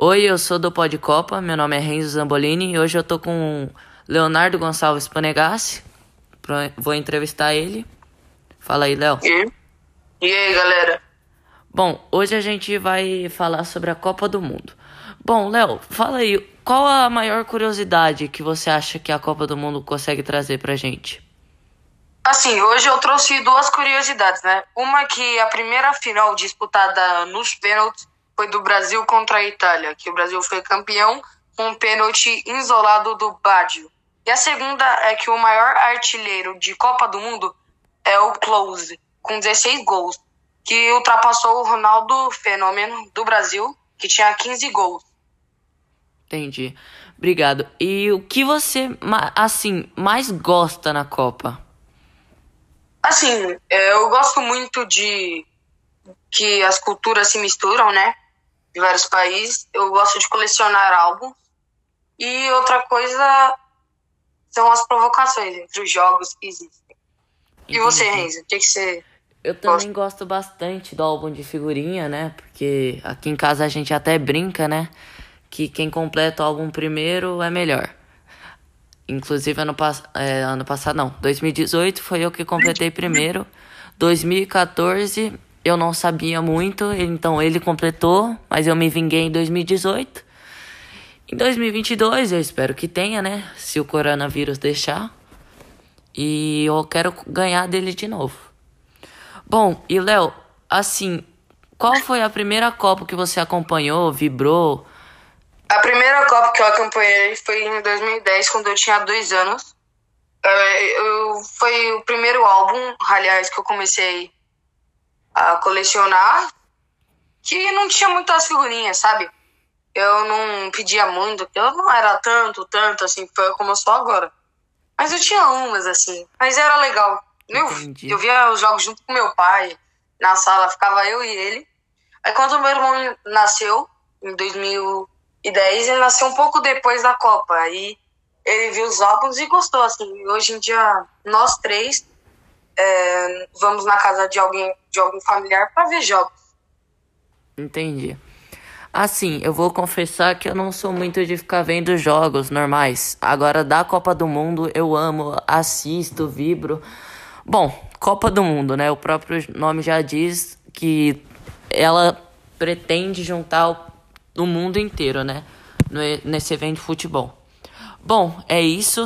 Oi, eu sou do Pod Copa, meu nome é Renzo Zambolini e hoje eu tô com Leonardo Gonçalves Panegassi. Vou entrevistar ele. Fala aí, Léo. E, e aí, galera? Bom, hoje a gente vai falar sobre a Copa do Mundo. Bom, Léo, fala aí, qual a maior curiosidade que você acha que a Copa do Mundo consegue trazer pra gente? Assim, hoje eu trouxe duas curiosidades, né? Uma que a primeira final disputada nos pênaltis foi do Brasil contra a Itália, que o Brasil foi campeão com um pênalti isolado do Baggio. E a segunda é que o maior artilheiro de Copa do Mundo é o Close, com 16 gols, que ultrapassou o Ronaldo Fenômeno do Brasil, que tinha 15 gols. Entendi. Obrigado. E o que você, assim, mais gosta na Copa? Assim, eu gosto muito de que as culturas se misturam, né? De vários países. Eu gosto de colecionar álbuns. E outra coisa são as provocações entre os jogos que existem. E você. Renzo? O que, que você. Eu também gosto bastante do álbum de figurinha, né? Porque aqui em casa a gente até brinca, né? Que quem completa o álbum primeiro é melhor. Inclusive ano, pass é, ano passado, não. 2018 foi eu que completei primeiro. 2014 eu não sabia muito, então ele completou, mas eu me vinguei em 2018. Em 2022 eu espero que tenha, né? Se o coronavírus deixar. E eu quero ganhar dele de novo. Bom, e Léo, assim, qual foi a primeira Copa que você acompanhou, vibrou? A primeira Copa que eu acompanhei foi em 2010, quando eu tinha dois anos. É, eu, foi o primeiro álbum, aliás, que eu comecei a colecionar, que não tinha muitas figurinhas, sabe? Eu não pedia muito, porque eu não era tanto, tanto, assim, foi como eu sou agora. Mas eu tinha umas, assim, mas era legal. Eu, Entendi. eu via os jogos junto com meu pai, na sala ficava eu e ele. Aí quando meu irmão nasceu, em 2010, ele nasceu um pouco depois da Copa. Aí ele viu os álbuns e gostou, assim. Hoje em dia, nós três é, vamos na casa de alguém, de algum familiar para ver jogos. Entendi. Assim, eu vou confessar que eu não sou muito de ficar vendo jogos normais. Agora, da Copa do Mundo, eu amo, assisto, vibro. Bom, Copa do Mundo, né? O próprio nome já diz que ela pretende juntar o, mundo inteiro, né? Nesse evento de futebol. Bom, é isso.